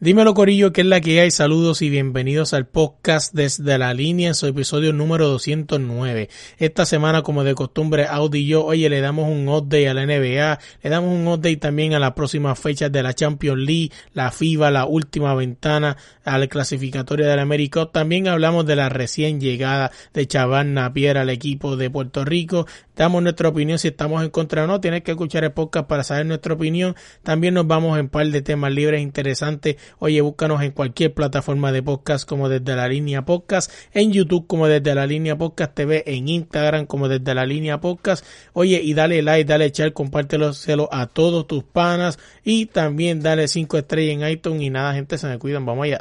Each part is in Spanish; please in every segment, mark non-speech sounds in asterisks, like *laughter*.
Dímelo Corillo, que es la que hay. Saludos y bienvenidos al podcast desde la línea en su episodio número 209. Esta semana, como de costumbre, Audi y yo, oye, le damos un update a la NBA, le damos un update también a las próximas fechas de la Champions League, la FIBA, la última ventana al clasificatorio del América. También hablamos de la recién llegada de Chaván Napier al equipo de Puerto Rico. Damos nuestra opinión si estamos en contra o no. Tienes que escuchar el podcast para saber nuestra opinión. También nos vamos en par de temas libres interesantes Oye, búscanos en cualquier plataforma de podcast como desde la línea podcast, en YouTube como desde la línea podcast TV, en Instagram como desde la línea podcast. Oye, y dale like, dale share, compártelo a todos tus panas y también dale cinco estrellas en iTunes y nada, gente, se me cuidan. Vamos allá.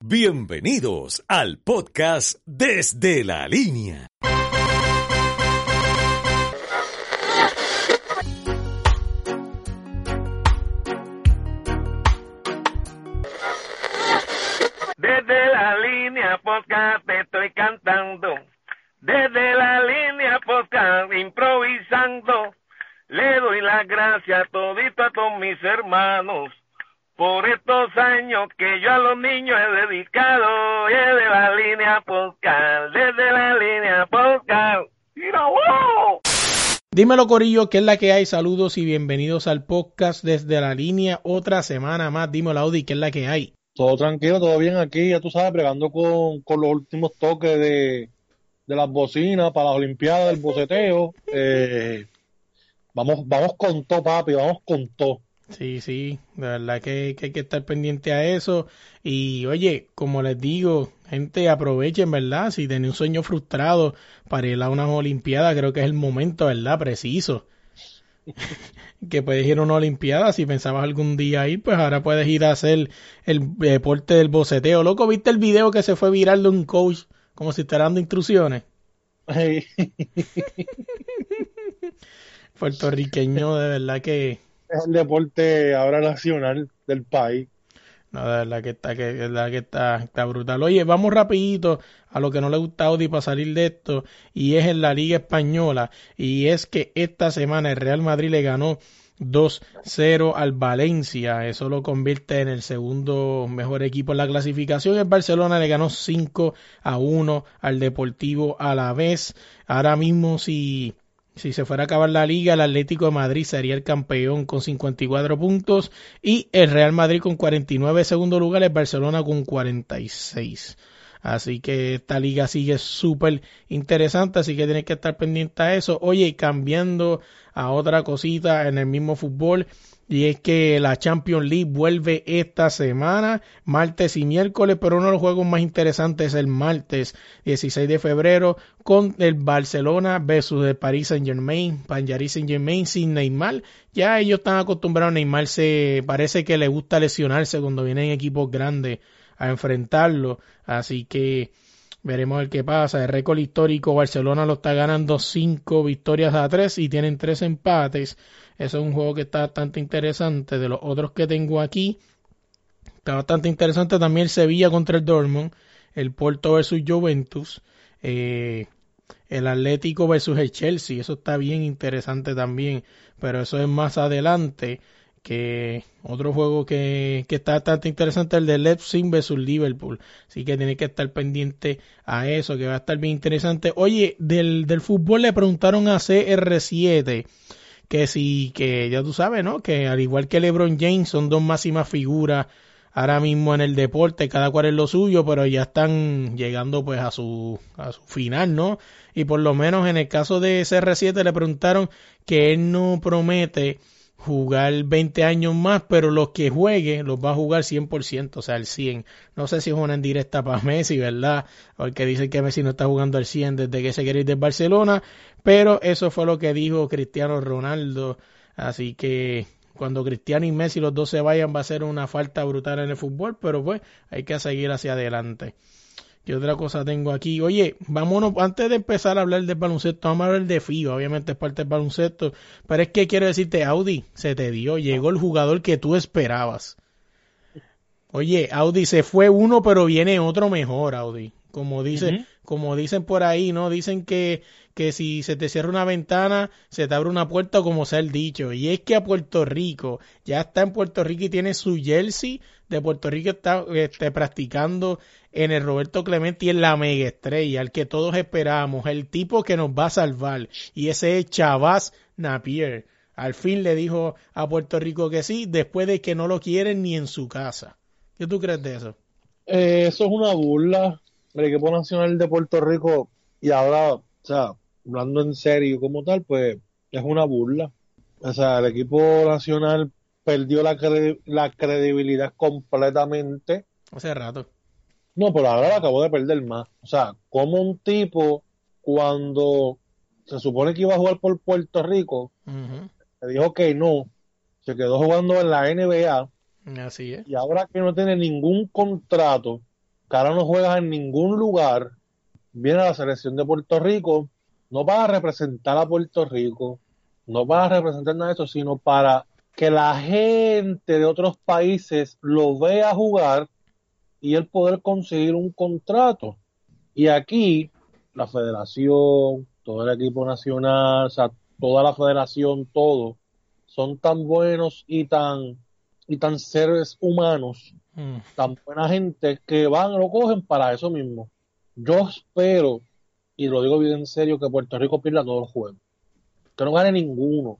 Bienvenidos al podcast desde la línea. Podcast te estoy cantando. Desde la línea podcast improvisando. Le doy las gracias todito a todos mis hermanos por estos años que yo a los niños he dedicado. Desde la línea podcast, desde la línea podcast. ¡Mira! Dímelo Corillo, ¿qué es la que hay? Saludos y bienvenidos al podcast desde la línea. Otra semana más. Dímelo Audi, ¿qué es la que hay? Todo tranquilo, todo bien aquí, ya tú sabes, bregando con, con los últimos toques de, de las bocinas para las Olimpiadas del boceteo. Eh, vamos, vamos con todo, papi, vamos con todo. Sí, sí, de verdad que, que, hay que estar pendiente a eso. Y oye, como les digo, gente, aprovechen, ¿verdad? Si tienen un sueño frustrado para ir a unas Olimpiadas, creo que es el momento, ¿verdad? Preciso. *laughs* que puedes ir a una olimpiada, si pensabas algún día ir, pues ahora puedes ir a hacer el deporte del boceteo. Loco, ¿viste el video que se fue viral de un coach como si estuviera dando instrucciones? *laughs* Puertorriqueño, de verdad que... Es el deporte ahora nacional del país. De verdad que está, que, verdad que está, está brutal. Oye, vamos rapidito a lo que no le gusta a Audi para salir de esto, y es en la Liga Española, y es que esta semana el Real Madrid le ganó 2-0 al Valencia. Eso lo convierte en el segundo mejor equipo en la clasificación. El Barcelona le ganó 5 a 1 al Deportivo a la vez. Ahora mismo si si se fuera a acabar la liga, el Atlético de Madrid sería el campeón con 54 puntos y el Real Madrid con 49 segundo lugar, el Barcelona con 46. Así que esta liga sigue súper interesante, así que tienes que estar pendiente a eso. Oye, cambiando a otra cosita en el mismo fútbol, y es que la Champions League vuelve esta semana, martes y miércoles, pero uno de los juegos más interesantes es el martes 16 de febrero con el Barcelona versus el Paris Saint Germain, Paris Saint Germain sin Neymar. Ya ellos están acostumbrados, Neymar se parece que le gusta lesionarse cuando vienen equipos grandes a enfrentarlo, así que veremos el que pasa. El récord histórico Barcelona lo está ganando 5 victorias a 3 y tienen 3 empates. Eso es un juego que está bastante interesante. De los otros que tengo aquí, está bastante interesante también el Sevilla contra el Dortmund, el Porto versus Juventus, eh, el Atlético versus el Chelsea. Eso está bien interesante también, pero eso es más adelante que otro juego que, que está bastante interesante el de Leipzig versus Liverpool así que tiene que estar pendiente a eso que va a estar bien interesante oye del, del fútbol le preguntaron a CR7 que sí, que ya tú sabes, ¿no? Que al igual que LeBron James son dos máximas figuras ahora mismo en el deporte, cada cual es lo suyo, pero ya están llegando pues a su, a su final, ¿no? Y por lo menos en el caso de CR7 le preguntaron que él no promete jugar 20 años más, pero los que juegue los va a jugar 100%, o sea, al 100. No sé si es una en directa para Messi, ¿verdad? Porque dicen que Messi no está jugando al 100 desde que se quiere ir de Barcelona, pero eso fue lo que dijo Cristiano Ronaldo, así que cuando Cristiano y Messi los dos se vayan va a ser una falta brutal en el fútbol, pero pues hay que seguir hacia adelante. ¿Qué otra cosa tengo aquí? Oye, vámonos, antes de empezar a hablar del baloncesto, vamos a hablar de FIBA, obviamente es parte del baloncesto, pero es que quiero decirte, Audi, se te dio, llegó el jugador que tú esperabas. Oye, Audi se fue uno, pero viene otro mejor, Audi. Como dice, como dicen por ahí, ¿no? Dicen que, que si se te cierra una ventana, se te abre una puerta, como sea el dicho. Y es que a Puerto Rico, ya está en Puerto Rico y tiene su jersey de Puerto Rico, está este, practicando en el Roberto Clemente y en la mega estrella, el que todos esperamos, el tipo que nos va a salvar. Y ese es Chavaz Napier. Al fin le dijo a Puerto Rico que sí, después de que no lo quieren ni en su casa. ¿Qué tú crees de eso? Eh, eso es una burla el equipo nacional de Puerto Rico y ahora, o sea, hablando en serio como tal, pues es una burla. O sea, el equipo nacional perdió la, la credibilidad completamente. Hace rato. No, pero ahora la acabó de perder más. O sea, como un tipo cuando se supone que iba a jugar por Puerto Rico, le dijo que no, se quedó jugando en la NBA. Así es. Y ahora que no tiene ningún contrato, que ahora no juega en ningún lugar, viene a la selección de Puerto Rico, no para representar a Puerto Rico, no para representar nada de eso, sino para que la gente de otros países lo vea jugar y él poder conseguir un contrato. Y aquí, la federación, todo el equipo nacional, o sea, toda la federación, todo, son tan buenos y tan, y tan seres humanos Mm. tan buena gente que van, lo cogen para eso mismo. Yo espero, y lo digo bien en serio, que Puerto Rico pierda todos los juegos. Que no gane ninguno.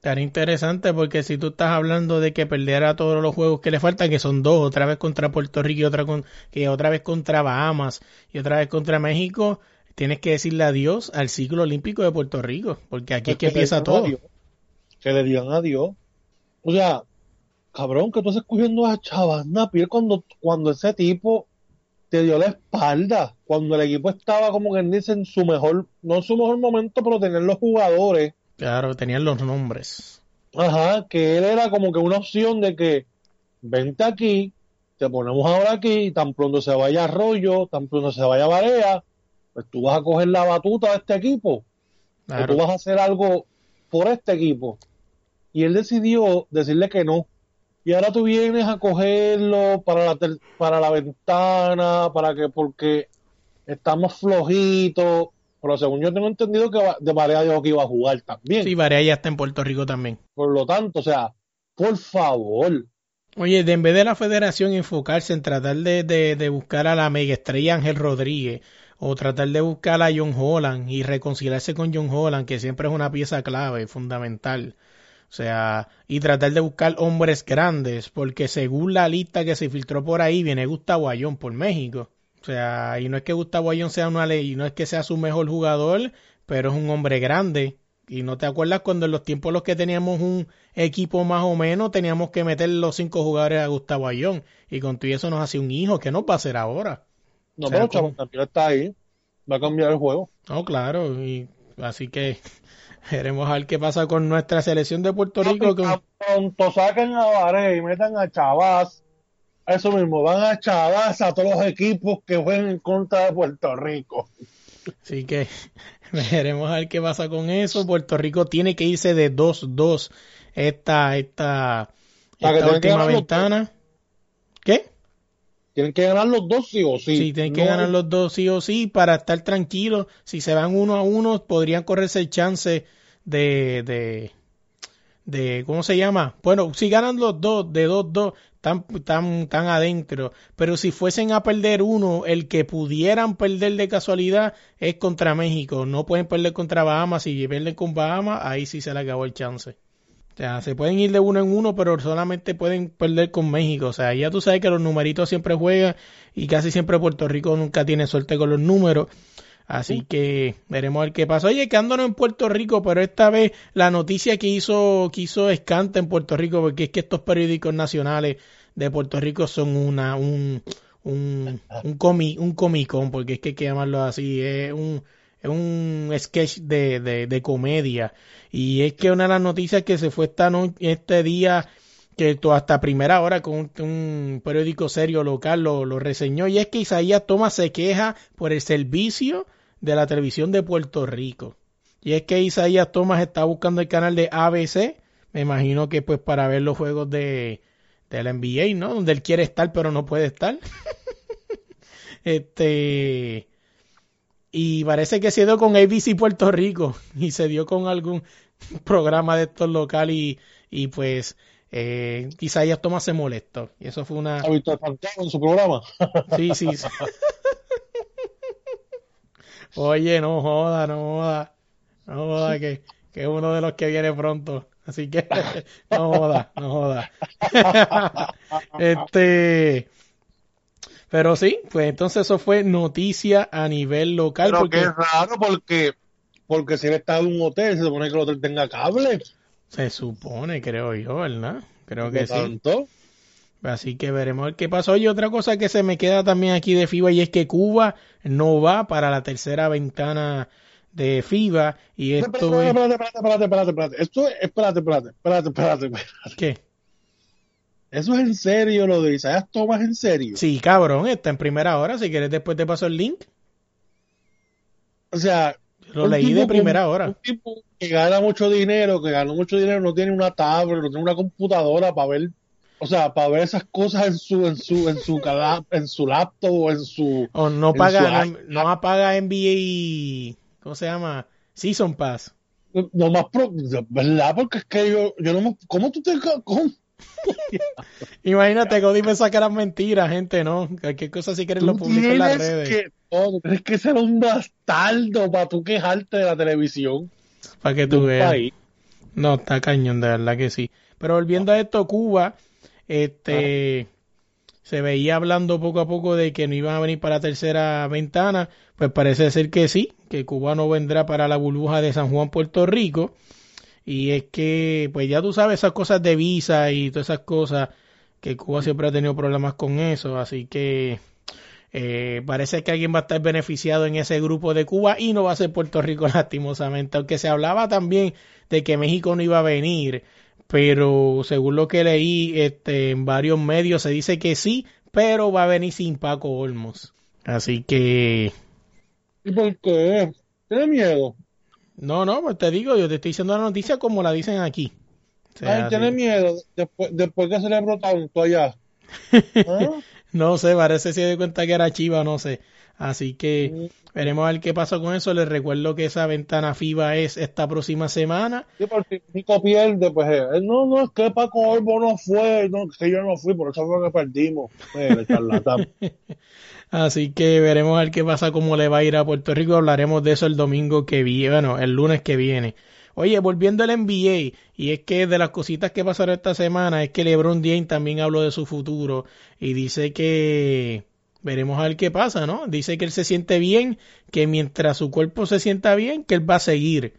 Tan interesante porque si tú estás hablando de que perdiera todos los juegos que le faltan, que son dos, otra vez contra Puerto Rico y otra, con, que otra vez contra Bahamas y otra vez contra México, tienes que decirle adiós al ciclo olímpico de Puerto Rico, porque aquí es que, empieza todo. que le digan adiós. O sea, cabrón, que tú estás escogiendo a Chavas Napier cuando, cuando ese tipo te dio la espalda, cuando el equipo estaba como que dice en su mejor, no en su mejor momento, pero tenían los jugadores. Claro, tenían los nombres. Ajá, que él era como que una opción de que vente aquí, te ponemos ahora aquí, tan pronto se vaya Arroyo, tan pronto se vaya Barea, pues tú vas a coger la batuta de este equipo. O tú vas a hacer algo por este equipo. Y él decidió decirle que no y ahora tú vienes a cogerlo para la, para la ventana, para que, porque estamos flojitos. Pero según yo tengo entendido que de Barea dijo que iba a jugar también. Sí, Barea ya está en Puerto Rico también. Por lo tanto, o sea, por favor. Oye, de en vez de la federación enfocarse en tratar de, de, de buscar a la mega estrella Ángel Rodríguez, o tratar de buscar a John Holland y reconciliarse con John Holland, que siempre es una pieza clave, fundamental. O sea, y tratar de buscar hombres grandes, porque según la lista que se filtró por ahí, viene Gustavo Ayón por México. O sea, y no es que Gustavo Ayón sea una ley, no es que sea su mejor jugador, pero es un hombre grande. Y no te acuerdas cuando en los tiempos los que teníamos un equipo más o menos, teníamos que meter los cinco jugadores a Gustavo Ayón. Y con todo eso nos hace un hijo, que no va a hacer ahora? No, pero como... está ahí, va a cambiar el juego. No, claro, y así que Queremos ver qué pasa con nuestra selección de Puerto Rico. Con... Pronto saquen a Varey y metan a Chavaz. Eso mismo, van a Chavaz a todos los equipos que jueguen en contra de Puerto Rico. Así que *laughs* veremos a ver qué pasa con eso. Puerto Rico tiene que irse de 2-2 esta, esta, esta última ventana. Tienen que ganar los dos sí o sí. Sí, tienen que ganar los dos sí o sí para estar tranquilos. Si se van uno a uno, podrían correrse el chance de, de, de ¿cómo se llama? Bueno, si ganan los dos, de dos, dos, tan, tan, tan adentro. Pero si fuesen a perder uno, el que pudieran perder de casualidad es contra México. No pueden perder contra Bahamas. Si pierden con Bahamas, ahí sí se le acabó el chance. O sea, se pueden ir de uno en uno, pero solamente pueden perder con México. O sea, ya tú sabes que los numeritos siempre juegan y casi siempre Puerto Rico nunca tiene suerte con los números. Así que veremos a ver qué pasa. Oye, quedándonos en Puerto Rico, pero esta vez la noticia que hizo, que hizo Escanta en Puerto Rico, porque es que estos periódicos nacionales de Puerto Rico son una, un, un, un, comi, un comicón, porque es que hay que llamarlo así, es un, un sketch de, de, comedia. Y es que una de las noticias que se fue esta no- este día, que hasta primera hora con un, un periódico serio local lo, lo reseñó, y es que Isaías Thomas se queja por el servicio de la televisión de Puerto Rico. Y es que Isaías Thomas está buscando el canal de ABC, me imagino que pues para ver los juegos de, de la NBA, ¿no? Donde él quiere estar pero no puede estar. *laughs* este y parece que se dio con ABC Puerto Rico *laughs* y se dio con algún programa de estos local y, y pues eh, Isaías Thomas se molestó y eso fue una ¿Ha visto Santiago en su programa? *laughs* sí sí, sí. oye no joda no joda no joda que, que es uno de los que viene pronto así que *laughs* no joda no joda este pero sí, pues entonces eso fue noticia a nivel local. Pero porque que es raro porque, porque si él está en un hotel, se supone que el hotel tenga cable. Se supone, creo yo, ¿verdad? Creo que lo sí. tanto, Así que veremos qué pasa. Oye, otra cosa que se me queda también aquí de FIBA y es que Cuba no va para la tercera ventana de FIBA y Espérate, esto es... espérate, espérate, espérate, espérate, espérate. Esto es, espérate, espérate, espérate, espérate, espérate. ¿Qué? Eso es en serio lo de Isaías Thomas, en serio. Sí, cabrón, está en primera hora. Si quieres después te paso el link. O sea, Lo leí de primera hora. Un tipo que gana mucho dinero, que ganó mucho dinero, no tiene una tablet, no tiene una computadora para ver, o sea, para ver esas cosas en su, en su, en su, en su laptop o en su, O no paga, su no, no apaga NBA, ¿cómo se llama? Season Pass. no más, pro- ¿verdad? Porque es que yo, yo no me, ¿cómo tú te, cómo? *laughs* Imagínate, Cody me saca las mentiras, gente, ¿no? Cualquier cosa si quieres lo Tú publico en las redes. que, no, tú tienes que ser un bastardo para tú quejarte de la televisión Para que tú veas. país. No, está cañón, de verdad que sí. Pero volviendo a esto, Cuba, este, se veía hablando poco a poco de que no iban a venir para la tercera ventana, pues parece ser que sí, que Cuba no vendrá para la burbuja de San Juan, Puerto Rico. Y es que, pues ya tú sabes esas cosas de visa y todas esas cosas, que Cuba siempre ha tenido problemas con eso, así que eh, parece que alguien va a estar beneficiado en ese grupo de Cuba y no va a ser Puerto Rico *laughs* lastimosamente, aunque se hablaba también de que México no iba a venir, pero según lo que leí este, en varios medios se dice que sí, pero va a venir sin Paco Olmos. Así que, ¿Y por qué? ¿Tienes miedo? No, no, pues te digo, yo te estoy diciendo la noticia como la dicen aquí. O sea, Ay, ¿tienes miedo? Después, después que celebró tanto allá. ¿Ah? No sé, parece si de cuenta que era Chiva, no sé. Así que veremos a ver qué pasa con eso. Les recuerdo que esa ventana FIBA es esta próxima semana. Sí, porque pierde, pues eh, no, no, es que Paco Olmo no fue, no, que yo no fui, por eso fue que perdimos. Charlatán. *laughs* Así que veremos a ver qué pasa, cómo le va a ir a Puerto Rico. Hablaremos de eso el domingo que viene, bueno, el lunes que viene. Oye, volviendo al NBA, y es que de las cositas que pasaron esta semana es que LeBron James también habló de su futuro y dice que veremos a ver qué pasa, ¿no? Dice que él se siente bien, que mientras su cuerpo se sienta bien, que él va a seguir.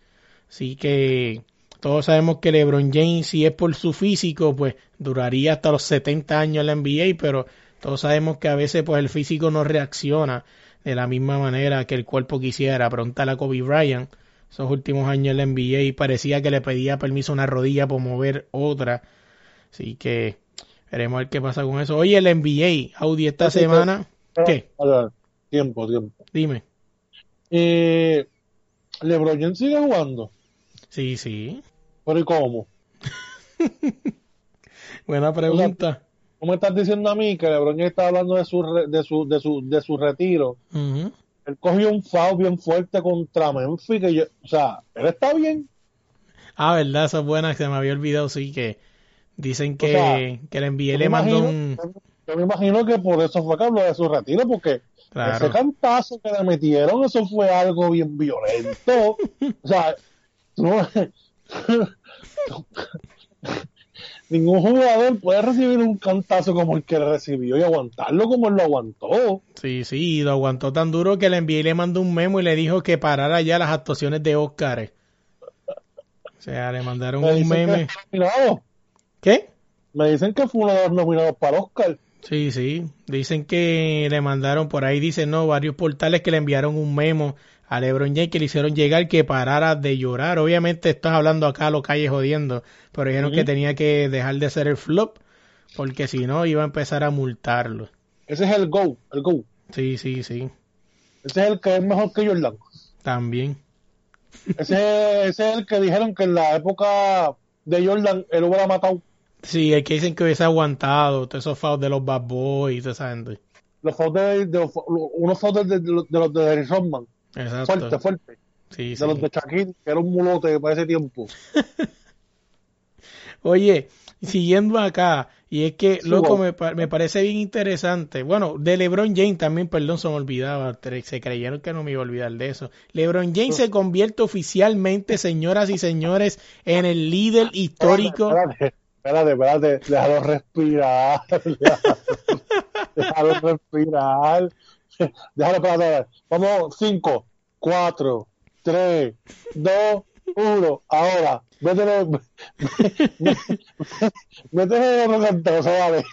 Así que todos sabemos que LeBron James, si es por su físico, pues duraría hasta los 70 años en la NBA, pero todos sabemos que a veces pues el físico no reacciona de la misma manera que el cuerpo quisiera. Preguntar a Kobe Bryant, esos últimos años en la NBA parecía que le pedía permiso a una rodilla por mover otra. Así que veremos a ver qué pasa con eso. Oye, el NBA, Audi, esta semana, ¿qué? Tiempo, tiempo. Dime. Eh, LeBron James sigue jugando, Sí, sí. pero ¿y cómo? *laughs* Buena pregunta. ¿Cómo estás diciendo a mí que LeBron James está hablando de su, re- de su, de su, de su retiro? Ujú. Él cogió un foul bien fuerte contra Memphis, que yo, o sea, él está bien. Ah, verdad, esa es buena, que se me había olvidado, sí, que dicen que, O sea, que envié, me le mandó imagino- un... Yo me imagino que por eso fue que habló de su retiro, porque Claro. ese cantazo que le metieron, eso fue algo bien violento. o sea, no- *laughs* ningún jugador puede recibir un cantazo como el que recibió y aguantarlo como él lo aguantó. Sí, sí, y lo aguantó tan duro que le envié y le mandó un memo y le dijo que parara ya las actuaciones de Oscar. O sea, le mandaron Me un que meme. ¿Qué? Me dicen que fue uno de los nominados para Oscar. Sí, sí. Dicen que le mandaron por ahí, dicen, no, varios portales que le enviaron un memo a LeBron James que le hicieron llegar que parara de llorar. Obviamente estás hablando acá a los calles jodiendo, pero dijeron que tenía que dejar de hacer el flop porque si no iba a empezar a multarlo. Ese es el go, el go. Sí, sí, sí. Ese es el que es mejor que Jordan. También. Ese, ese es el que dijeron que en la época de Jordan él hubiera matado. Sí, el que dicen que hubiese aguantado todos esos fouls de los Bad Boys y toda esa gente. Los fouls de, unos fouls de, los de Dennis Rodman. Exacto. Fuerte, fuerte. Sí, De sí. los de Shaquille, que era un mulote para ese tiempo. *laughs* Oye, siguiendo acá, y es que, Sí, loco, wow. me, me parece bien interesante. Bueno, de LeBron James también, perdón, se me olvidaba. Se creyeron que no me iba a olvidar de eso. LeBron James se convierte oficialmente, señoras y señores, en el líder histórico. Espérate, espérate, espérate, *laughs* déjalo respirar. Déjalo respirar. Déjalo, espérate, espérate. Vamos, 5, 4, 3, 2, 1. Ahora, métele, *laughs* métele otro cantazo, vale.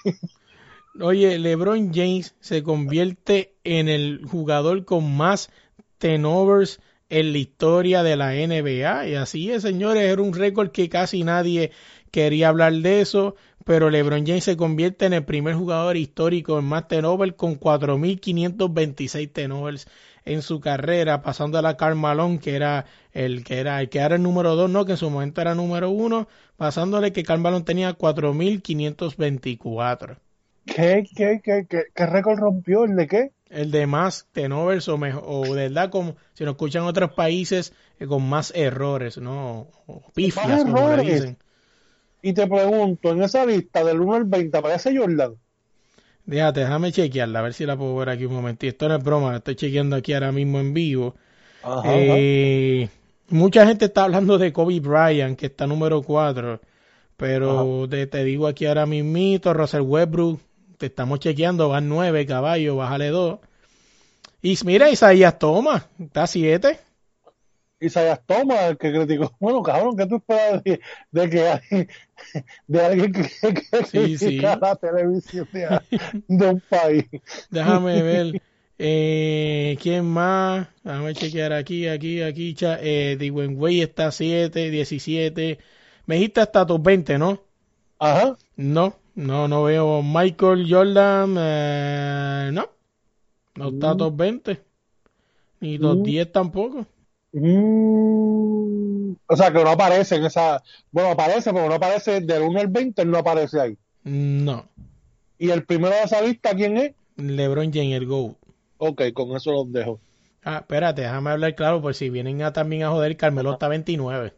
Oye, LeBron James se convierte en el jugador con más tenovers en la historia de la NBA. Y así es, señores, era un récord que casi nadie quería hablar de eso, pero LeBron James se convierte en el primer jugador histórico en más turnovers con 4.526 turnovers en su carrera, pasando a la Karl Malone, que era el que era el que era el número 2, no, que en su momento era número 1, pasándole que Karl Malone tenía 4.524. ¿Qué, qué, qué, qué, qué récord rompió? ¿El de qué? El de más tenovers o, mejor, o de verdad como si nos escuchan otros países eh, con más errores, ¿no? O pifias, como le dicen. Y te pregunto, en esa lista del 1 al 20, ¿aparece Jordan? Déjate, déjame chequearla, a ver si la puedo ver aquí un momentito. Esto no es broma, la estoy chequeando aquí ahora mismo en vivo. Ajá, Eh, mucha gente está hablando de Kobe Bryant, que está número 4, pero te, te digo aquí ahora mismito, Russell Westbrook, te estamos chequeando, van 9, caballo, bájale 2. Y mira, Isaías Thomas, está 7. Isaías Thomas, el que criticó. *laughs* Bueno, cabrón, ¿qué tú esperas de, de que alguien, de alguien que, que Sí, critica sí. la televisión de, *laughs* de un país? Déjame *laughs* ver. Eh, ¿Quién más? Déjame chequear aquí, aquí, aquí. cha- Eh, Wade está 7, 17. Me dijiste hasta top 20, ¿no? Ajá. No, no, no veo Michael Jordan. eh, no, no está Mm. top 20. Ni top Mm. 10 tampoco. Mm, o sea, que no aparece en esa. Bueno, aparece, pero no aparece del 1 al 20, él no aparece ahí. No. ¿Y el primero de esa lista quién es? LeBron James, el GOAT. Ok, con eso los dejo. Ah, espérate, déjame hablar claro, por si vienen a, también a joder, Carmelo está 29.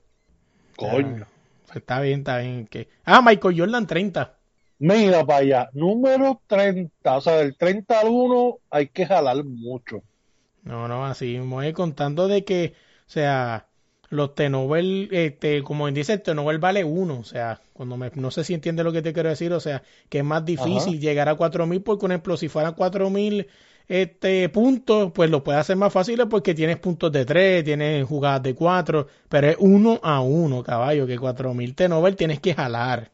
Coño. Pues está bien, está bien. que Ah, Michael Jordan 30. Mira para allá, número 30, o sea, del 30 al 1 hay que jalar mucho. No, no, así me voy contando de que, o sea, los T-Nobel, este, como dice, el T-Nobel vale uno, o sea, cuando me, no sé si entiende lo que te quiero decir, o sea, que es más difícil llegar a 4000, porque por ejemplo, si fueran 4000 este, puntos, pues lo puede hacer más fácil porque tienes puntos de 3, tienes jugadas de 4, pero es uno a uno, caballo, que 4000 T-Nobel tienes que jalar.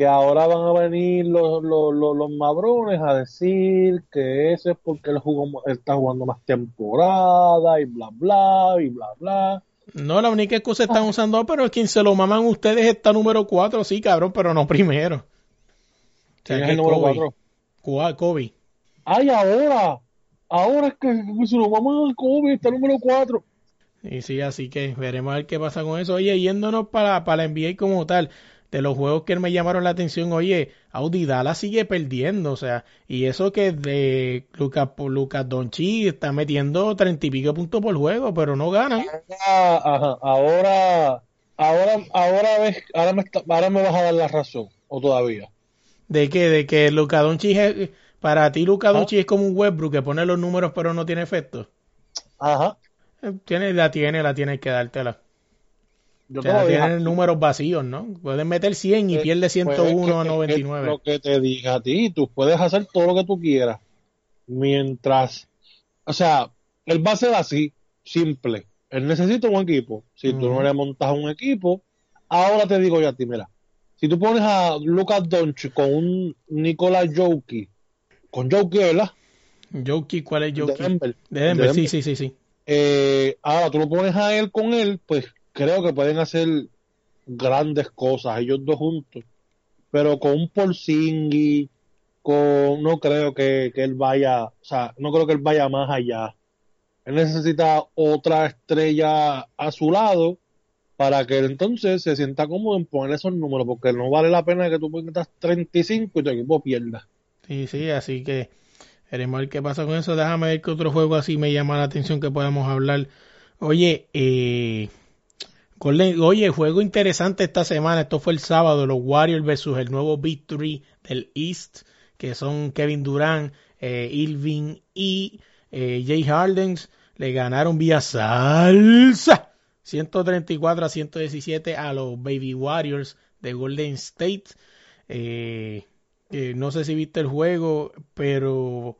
Que ahora van a venir los, los, los, los madrones a decir que ese es porque él, jugó, él está jugando más temporada y bla, bla, y bla, bla. No, la única excusa están usando, pero es quien se lo maman ustedes está número 4, sí, cabrón, pero no primero. O sea, ¿Quién es que el número Kobe. 4? Kobe. Kobe. ¡Ay, ahora! Ahora es que se lo vamos al Kobe, está el número 4. Y sí, así que veremos a ver qué pasa con eso. Oye, yéndonos para, para la NBA como tal, de los juegos que me llamaron la atención, oye, Audi Dallas sigue perdiendo, o sea, y eso que de Lucas Lucas Donchi está metiendo treinta y pico puntos por juego, pero no ganan. Ah, ajá, ahora, ahora, ahora ves, ahora me, está- ahora me vas a dar la razón, o todavía. ¿De qué? De que Lucas Doncic es, para ti Lucas. Doncic es como un Westbrook que pone los números pero no tiene efecto. Ajá, Eh, Tiene, la tiene, la tiene que dártela. Yo te tienen números vacíos, ¿no? Pueden meter 100 y Eh, pierde Pues, 101 que- a que- 99. Lo que te diga a ti, tú puedes hacer todo lo que tú quieras. Mientras, o sea, él va a ser así, simple. Él necesita un equipo. Si tú no le montas un equipo, ahora te digo yo a ti, mira, si tú pones a Lucas Doncic con un Nicolás Jokic con Jokic, ¿verdad? Jokic, ¿cuál es De Jokic? Denver. De Denver, De sí, Denver. sí, sí, sí. Eh, ahora tú lo pones a él con él, pues creo que pueden hacer grandes cosas, ellos dos juntos. Pero con un Porzingis, con, no creo que, que él vaya, o sea, no creo que él vaya más allá. Él necesita otra estrella a su lado para que él entonces se sienta cómodo en poner esos números, porque no vale la pena que tú metas 35 y tu equipo pierda. Sí, sí, así que veremos ver qué pasa con eso. Déjame ver qué otro juego así me llama la atención que podamos hablar. Oye, eh, oye, juego interesante esta semana. Esto fue el sábado, los Warriors versus el nuevo Victory del East, que son Kevin Durant, eh, Irving y eh, Jay Hardens. Le ganaron vía salsa 134 a 117 a los Baby Warriors de Golden State. Eh, eh, no sé si viste el juego, pero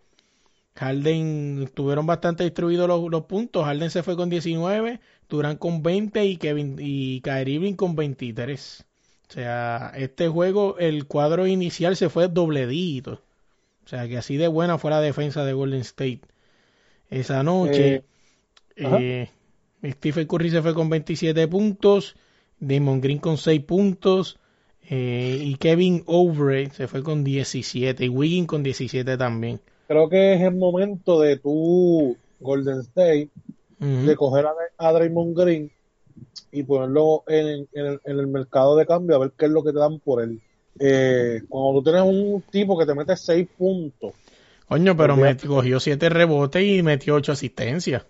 Harden tuvieron bastante distribuidos los, los puntos. Harden se fue con 19, Durant con 20 y Kevin y Kyrie con 23. O sea, este juego, el cuadro inicial se fue dobledito. O sea, que así de buena fue la defensa de Golden State. Esa noche, Eh, eh, Stephen Curry se fue con 27 puntos, Damon Green con 6 puntos, eh, y Kevin Obre se fue con 17, y Wiggins con 17 también. Creo que es el momento de tu Golden State de coger a, a Draymond Green y ponerlo en, en el, en el mercado de cambio a ver qué es lo que te dan por él. Eh, cuando tú tienes un tipo que te mete 6 puntos, Coño, pero me cogió 7 rebotes y metió 8 asistencias.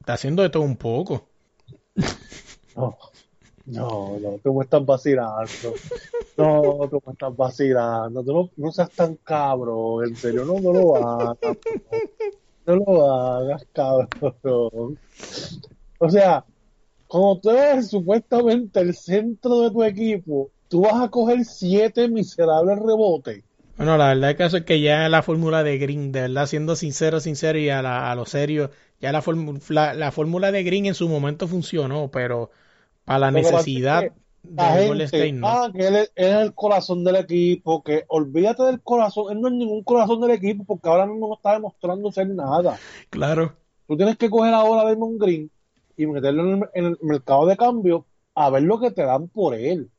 Está haciendo de todo un poco. no, no, no, tú me estás vacilando. No, tú me estás vacilando. Tú no, seas tan cabrón, en serio, no, no lo hagas. No lo hagas, cabrón. O sea, como tú eres supuestamente el centro de tu equipo, tú vas a coger siete miserables rebotes. Bueno, la verdad que eso es que ya la fórmula de Green, de verdad, siendo sincero, sincero y a, la- a lo serio, ya la fórmula de Green en su momento funcionó, pero para la es necesidad que La de gente, ah, que él es, él es el corazón del equipo, que olvídate del corazón, él no es ningún corazón del equipo porque ahora mismo no está demostrando ser nada. Claro. Tú tienes que coger ahora a Damon Green y meterlo en el, en el mercado de cambio a ver lo que te dan por él.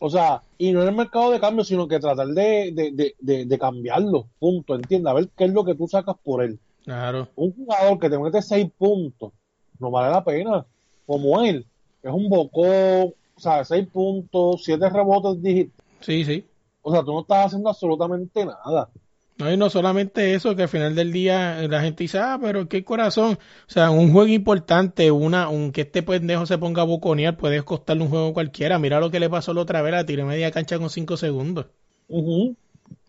O sea, y no en el mercado de cambio, sino que tratar de, de, de, de, de cambiarlo, punto, entiende, a ver qué es lo que tú sacas por él. Claro. Un jugador que te mete seis puntos, no vale la pena, como él, es un bocón, o sea, seis puntos, siete rebotes, digi- Sí, sí. o sea, tú no estás haciendo absolutamente nada. No, y no solamente eso, que al final del día eh, la gente dice, ah, pero qué corazón. O sea, un juego importante, una, un que este pendejo se ponga a boconear, puede costarle un juego cualquiera. Mira lo que le pasó la otra vez, la tiré media cancha con 5 segundos. O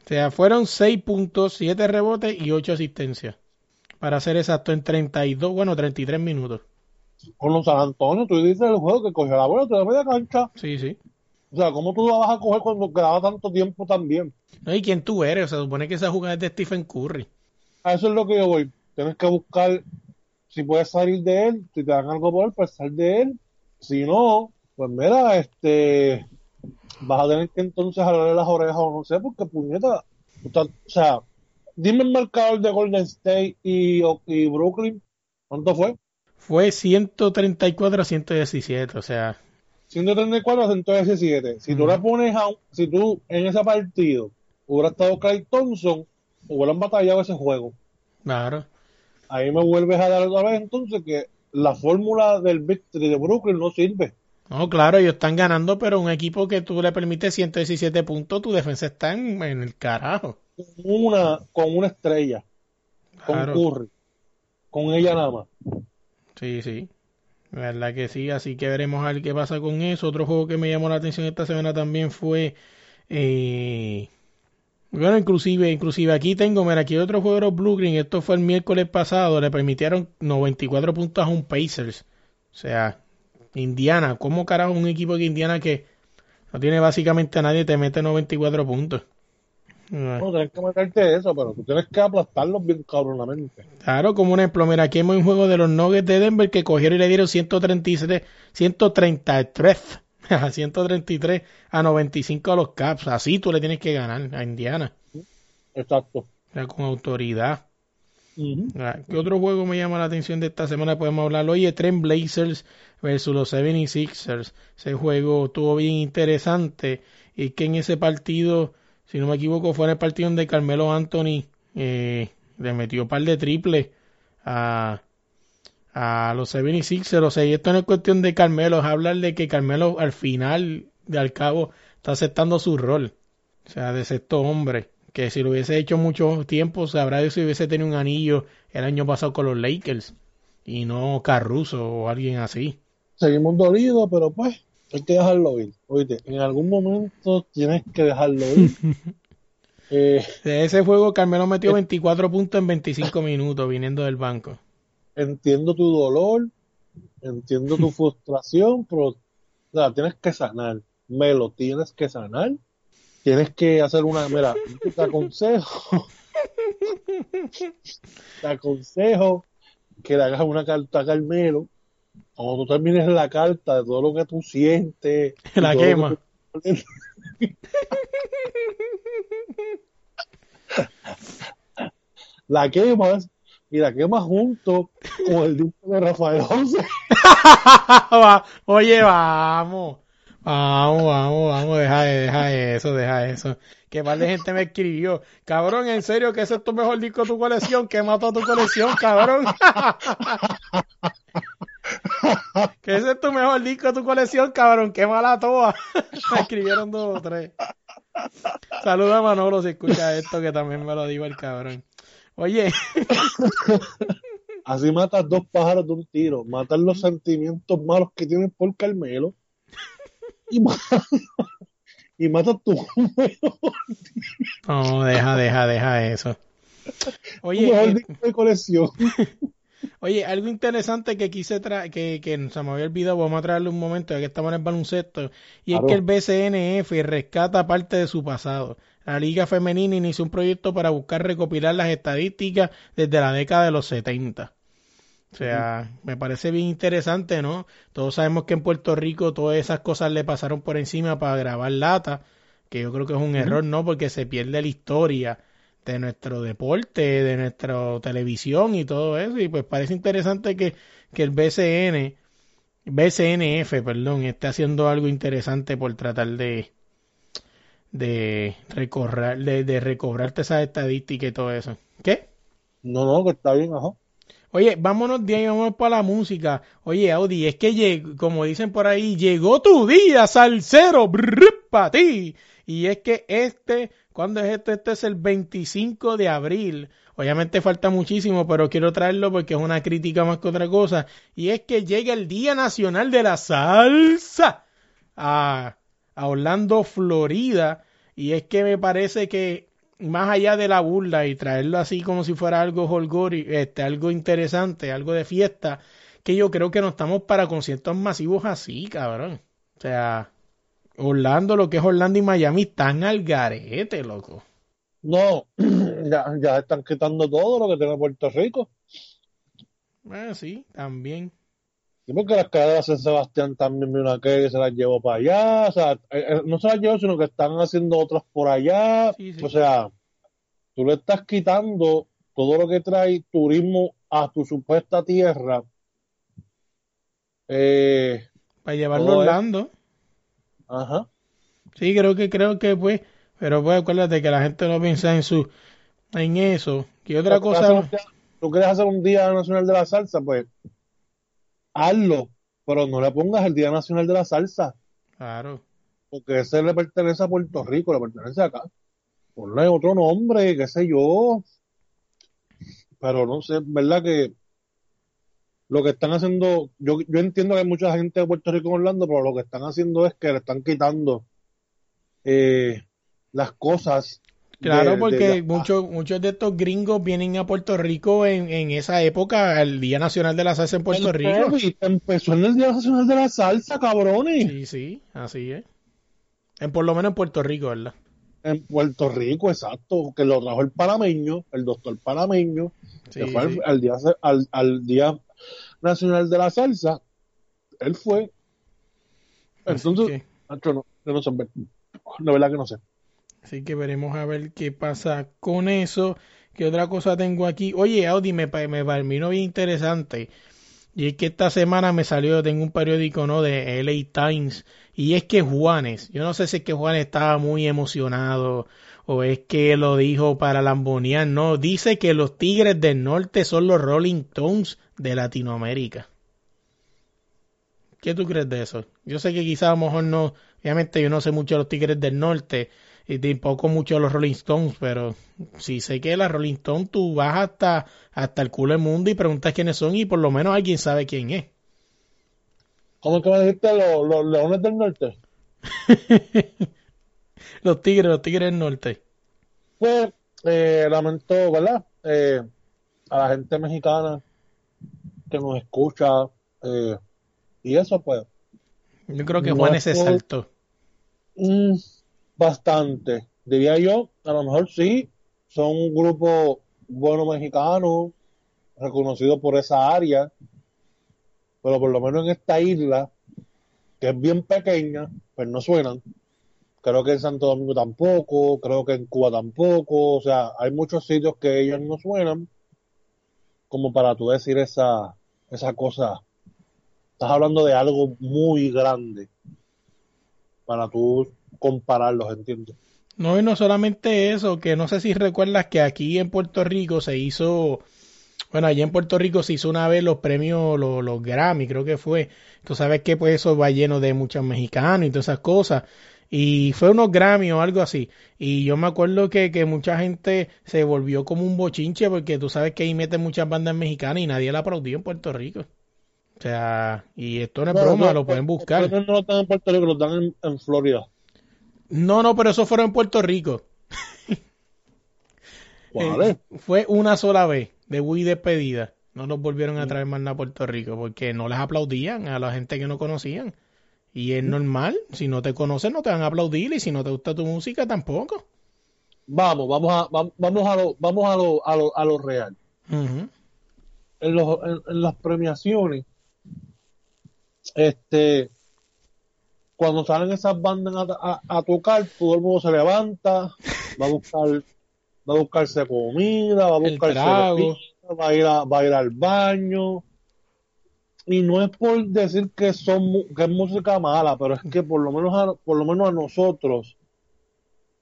sea, fueron 6 puntos, 7 rebotes y 8 asistencias. Para ser exacto, en 32, bueno, 33 minutos. Con los San Antonio, tú dices el juego que cogió la bola, te da media cancha. Sí, sí. O sea, ¿cómo tú la vas a coger cuando quedaba tanto tiempo también? No, ¿y quién tú eres? O sea, supone que esa jugada es de Stephen Curry. A eso es lo que yo voy. Tienes que buscar si puedes salir de él, si te dan algo por él, pues sal de él. Si no, pues mira, este, vas a tener que entonces jalarle las orejas o no sé, porque puñeta, o sea, dime el marcador de Golden State y, y Brooklyn, ¿cuánto fue? Fue 134 a 117, o sea, 134 a 117. Si tú Ujú. le pones a, un- si tú en ese partido hubiera estado Clay Thompson, hubieran batallado ese juego. claro. Ahí me vuelves a dar otra vez entonces que la fórmula del victory de Brooklyn no sirve. No, claro, ellos están ganando, pero un equipo que tú le permites 117 puntos, tu defensa está en, en el carajo. Con una, con una estrella, con. Curry, con ella nada más. Sí, sí. La verdad que sí, así que veremos a ver qué pasa con eso. Otro juego que me llamó la atención esta semana también fue eh, bueno, inclusive, inclusive aquí tengo, mira, aquí otro juego de Blue Green, esto fue el miércoles pasado, le permitieron 94 puntos a un Pacers. O sea, Indiana, ¿cómo carajo un equipo de Indiana que no tiene básicamente a nadie te mete 94 puntos? No tienes que meterte eso, pero tú tienes que aplastarlos bien cabronamente. Claro, como un ejemplo, mira, aquí hay un juego de los Nuggets de Denver que cogieron y le dieron 133, 133, *laughs* a 133 a 95 a los Caps. Así tú le tienes que ganar a Indiana. Exacto. era con autoridad. ¿Qué otro juego me llama la atención de esta semana? Podemos hablar. Oye, Trent Blazers versus los 76ers. Ese juego estuvo bien interesante. Y que en ese partido, si no me equivoco, fue en el partido donde Carmelo Anthony eh, le metió un par de triples a, a los 76ers. O sea, y esto no es cuestión de Carmelo, es hablar de que Carmelo al final, de al cabo, está aceptando su rol. O sea, de sexto hombre que si lo hubiese hecho mucho tiempo, sabrá si hubiese tenido un anillo el año pasado con los Lakers y no Caruso o alguien así. Seguimos dolidos, pero pues hay que dejarlo ir. Oíste, en algún momento tienes que dejarlo ir. *laughs* eh, *laughs* de ese juego, Carmelo metió 24 puntos en 25 minutos viniendo del banco. Entiendo tu dolor, entiendo tu *laughs* frustración, pero o sea, tienes que sanar. Me lo tienes que sanar tienes que hacer una, mira, te aconsejo, te aconsejo que le hagas una carta a Carmelo, cuando tú termines la carta de todo lo que tú sientes, *laughs* *laughs* la quema. la quemas y la quemas junto con el disco de Rafael José. *laughs* Oye, vamos. Vamos, vamos, vamos, deja, deja eso, deja eso. Que más de gente me escribió. Cabrón, en serio, que ese es tu mejor disco de tu colección, que mató tu colección, cabrón. *laughs* que ese es tu mejor disco de tu colección, cabrón, que mala toa. *laughs* me escribieron dos o tres. Saluda a Manolo si escucha esto, que también me lo digo el cabrón. Oye. *laughs* Así matas dos pájaros de un tiro. Matas los sentimientos malos que tienes por Carmelo y, y mata tu No, deja, deja, deja eso. Oye, eh, de colección. Oye, algo interesante que quise traer, que, que se me había olvidado, vamos a traerle un momento, ya que estamos en el baloncesto, y es que el BCNF rescata parte de su pasado. La Liga Femenina inició un proyecto para buscar recopilar las estadísticas desde la década de los 70. O sea, me parece bien interesante, ¿no? Todos sabemos que en Puerto Rico todas esas cosas le pasaron por encima para grabar lata, que yo creo que es un error, ¿no? Porque se pierde la historia de nuestro deporte, de nuestra televisión y todo eso. Y pues parece interesante que, que el BCN, BCNF, perdón, esté haciendo algo interesante por tratar de de recorrer, de, de recobrarte esas estadísticas y todo eso. ¿Qué? No, no, que está bien, ajá. Oye, vámonos de ahí, vamos para la música. Oye, Audi, es que como dicen por ahí, llegó tu día, salsero, para ti. Y es que este, ¿cuándo es esto? Este es el 25 de abril. Obviamente falta muchísimo, pero quiero traerlo porque es una crítica más que otra cosa. Y es que llega el Día Nacional de la Salsa a, a Orlando, Florida. Y es que me parece que más allá de la burla y traerlo así como si fuera algo holgori, este, algo interesante, algo de fiesta, que yo creo que no estamos para conciertos masivos así, cabrón. O sea, Orlando, lo que es Orlando y Miami están al garete, loco. No, *clears throat* ya, ya están quitando todo lo que tiene Puerto Rico. Ah, sí, también. Sí, porque las cadenas de San Sebastián también vi una que se las llevó para allá, o sea, eh, eh, no se las llevó, sino que están haciendo otras por allá, o sea, tú le estás quitando todo lo que trae turismo a tu supuesta tierra. Eh, para llevarlo a Orlando. Ajá. Sí, creo que, creo que pues, pero pues acuérdate que la gente no piensa en su, en eso. ¿Qué otra cosa? ¿Tú quieres hacer un Día Nacional de la Salsa? Pues hazlo, pero no le pongas el Día Nacional de la Salsa. Claro. Porque ese le pertenece a Puerto Rico, le pertenece acá. Ponle otro nombre, qué sé yo. Pero no sé, ¿verdad que lo que están haciendo, yo, yo entiendo que hay mucha gente de Puerto Rico en Orlando, pero lo que están haciendo es que le están quitando eh, las cosas Claro, porque muchos muchos de estos gringos vienen a Puerto Rico en, en esa época, el Día Nacional de la Salsa en Puerto Rico. empezó en el Día Nacional de la Salsa, cabrones. Sí, sí, así es. En, por lo menos en Puerto Rico, ¿verdad? En Puerto Rico, exacto, que lo trajo el panameño, el doctor panameño, que fue Al, día, al, al, Día Nacional de la Salsa. Él fue. Entonces, no, no, sé, verdad que no sé. Así que veremos a ver qué pasa con eso. ¿Qué otra cosa tengo aquí? Oye, Audi, me, pa- me vino bien interesante. Y es que esta semana me salió, tengo un periódico, ¿no? De LA Times. Y es que Juanes, yo no sé si es que Juanes estaba muy emocionado o es que lo dijo para lambonear, no. Dice que los Tigres del Norte son los Rolling Stones de Latinoamérica. ¿Qué tú crees de eso? Yo sé que quizás a lo mejor no, obviamente yo no sé mucho de los Tigres del Norte y tampoco mucho de los Rolling Stones, pero sí sé que la Rolling Stones tú vas hasta, hasta el culo del mundo y preguntas quiénes son y por lo menos alguien sabe quién es. ¿Cómo es que me dijiste los, los Leones del Norte? *laughs* los Tigres, los Tigres del Norte. Pues, eh, lamento, ¿verdad? Eh, a la gente mexicana que nos escucha eh, y eso, pues, Yo creo que No Juanes se es por- mm, bastante. Diría yo, a lo mejor sí, son un grupo bueno mexicano, reconocido por esa área, pero por lo menos en esta isla, que es bien pequeña, pues no suenan. Creo que en Santo Domingo tampoco, creo que en Cuba tampoco, o sea, hay muchos sitios que ellos no suenan, como para tú decir esa, esa cosa. Estás hablando de algo muy grande para tú compararlos, ¿entiendes? No, y no solamente eso, que no sé si recuerdas que aquí en Puerto Rico se hizo, bueno, allá en Puerto Rico se hizo una vez los premios, los, los Grammy, creo que fue. Tú sabes que pues eso va lleno de muchos mexicanos y todas esas cosas. Y fue unos Grammy o algo así. Y yo me acuerdo que, que mucha gente se volvió como un bochinche porque tú sabes que ahí meten muchas bandas mexicanas y nadie la aplaudió en Puerto Rico. O sea, y esto no es broma, eso- lo pueden buscar. premios no lo dan en Puerto Rico, los dan en, en Florida. No, no, pero eso fueron en Puerto Rico. *laughs* Eh, fue una sola vez, de y despedida. No los volvieron a traer más nada a Puerto Rico porque no les aplaudían a la gente que no conocían. Y es normal, si no te conocen no te van a aplaudir y si no te gusta tu música tampoco. Vamos, vamos a, va- vamos a lo, vamos a lo, a lo, a lo real. En, los, en, en las premiaciones, este, cuando salen esas bandas a, a- a tocar, todo el mundo se levanta, va a buscar, va a buscarse comida, va a El buscar trago. cerveza, va a ir a, va a ir al baño. Y no es por decir que son que es música mala, pero es que por lo menos a, por lo menos a nosotros,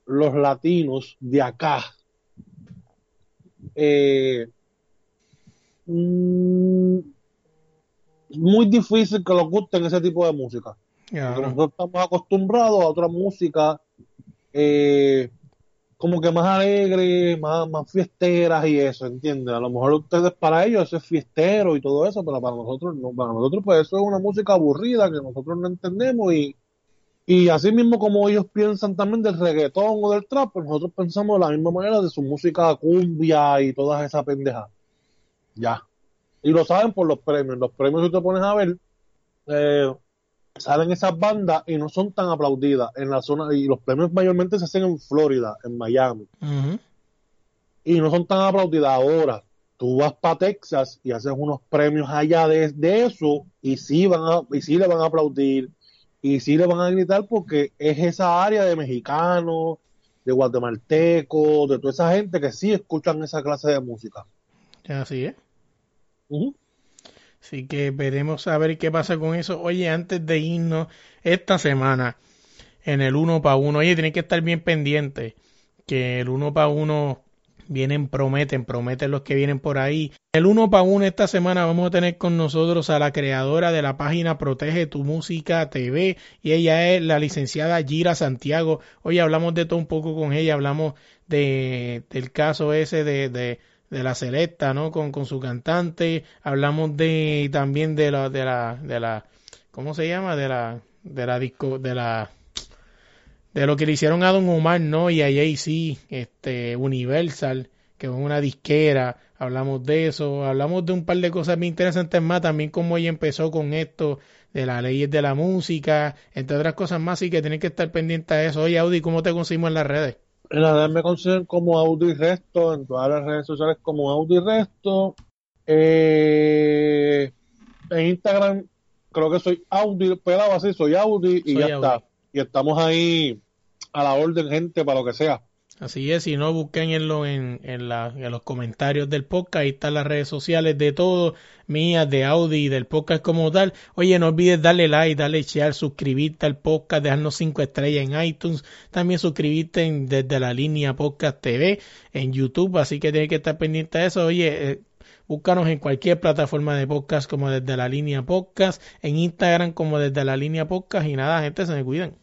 los latinos de acá, eh, mm, muy difícil que nos gusten ese tipo de música. Nosotros estamos acostumbrados a otra música eh, como que más alegre, más, más fiesteras y eso, ¿entiendes? A lo mejor ustedes para ellos eso es fiestero y todo eso, pero para nosotros no, para nosotros pues eso es una música aburrida que nosotros no entendemos y, y así mismo como ellos piensan también del reggaetón o del trap, pues nosotros pensamos de la misma manera de su música cumbia y todas esas pendejas. Ya. Y lo saben por los premios. Los premios, si te pones a ver, eh, salen esas bandas y no son tan aplaudidas en la zona. Y los premios mayormente se hacen en Florida, en Miami. Y no son tan aplaudidas ahora. Tú vas para Texas y haces unos premios allá de, de eso y sí, van a, y sí le van a aplaudir y sí le van a gritar porque es esa área de mexicanos, de guatemaltecos, de toda esa gente que sí escuchan esa clase de música. Así es. Así que veremos a ver qué pasa con eso. Oye, antes de irnos, esta semana, en el uno para uno, oye, tienen que estar bien pendientes, que el uno para uno vienen, prometen, prometen los que vienen por ahí. El uno para uno esta semana vamos a tener con nosotros a la creadora de la página Protege tu Música TV y ella es la licenciada Gira Santiago. Oye, hablamos de todo un poco con ella, hablamos de, del caso ese de, de, de la Selecta, ¿no? Con, con su cantante, hablamos de también de la, de la, de la, ¿cómo se llama? De la, de la disco, de la, de lo que le hicieron a Don Omar, ¿no? Y a Jay-Z, este, Universal, que es una disquera, hablamos de eso, hablamos de un par de cosas muy interesantes más, también cómo ella empezó con esto, de las leyes de la música, entre otras cosas más, y que tienen que estar pendientes a eso. Oye, Audi, ¿cómo te conseguimos en las redes? En las redes me consiguen como Audi Resto, en todas las redes sociales como Audi Resto. Eh, en Instagram creo que soy Audi, pelado así, soy Audi y Soy ya Audi. está. Y estamos ahí a la orden, gente, para lo que sea. Así es, si no, busquenlo en, en, la, en los comentarios del podcast. Ahí están las redes sociales de todo, mías, de Audi, del podcast como tal. Oye, no olvides darle like, darle share, suscribirte al podcast, dejarnos cinco estrellas en iTunes. También suscribirte desde la línea Podcast TV en YouTube. Así que tienes que estar pendiente de eso. Oye, eh, Búscanos en cualquier plataforma de podcast como desde la línea podcast, en Instagram como desde la línea podcast y nada, gente, se me cuidan.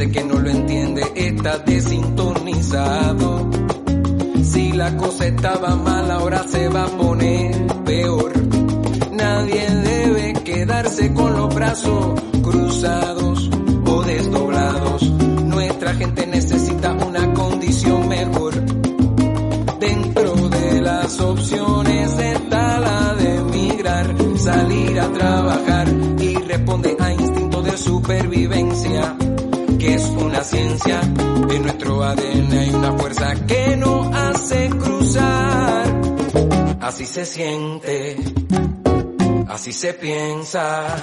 Que no lo entiende está desintonizado. Si la cosa estaba mal, ahora se va a poner peor. Nadie debe quedarse con los brazos cruzados o desdoblados. Nuestra gente necesita una condición mejor. Dentro de las opciones está la de emigrar, salir a trabajar y responde a instinto de supervivencia, una ciencia. En nuestro ADN hay una fuerza que nos hace cruzar. Así se siente, así se piensa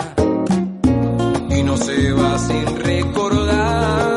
y no se va sin recordar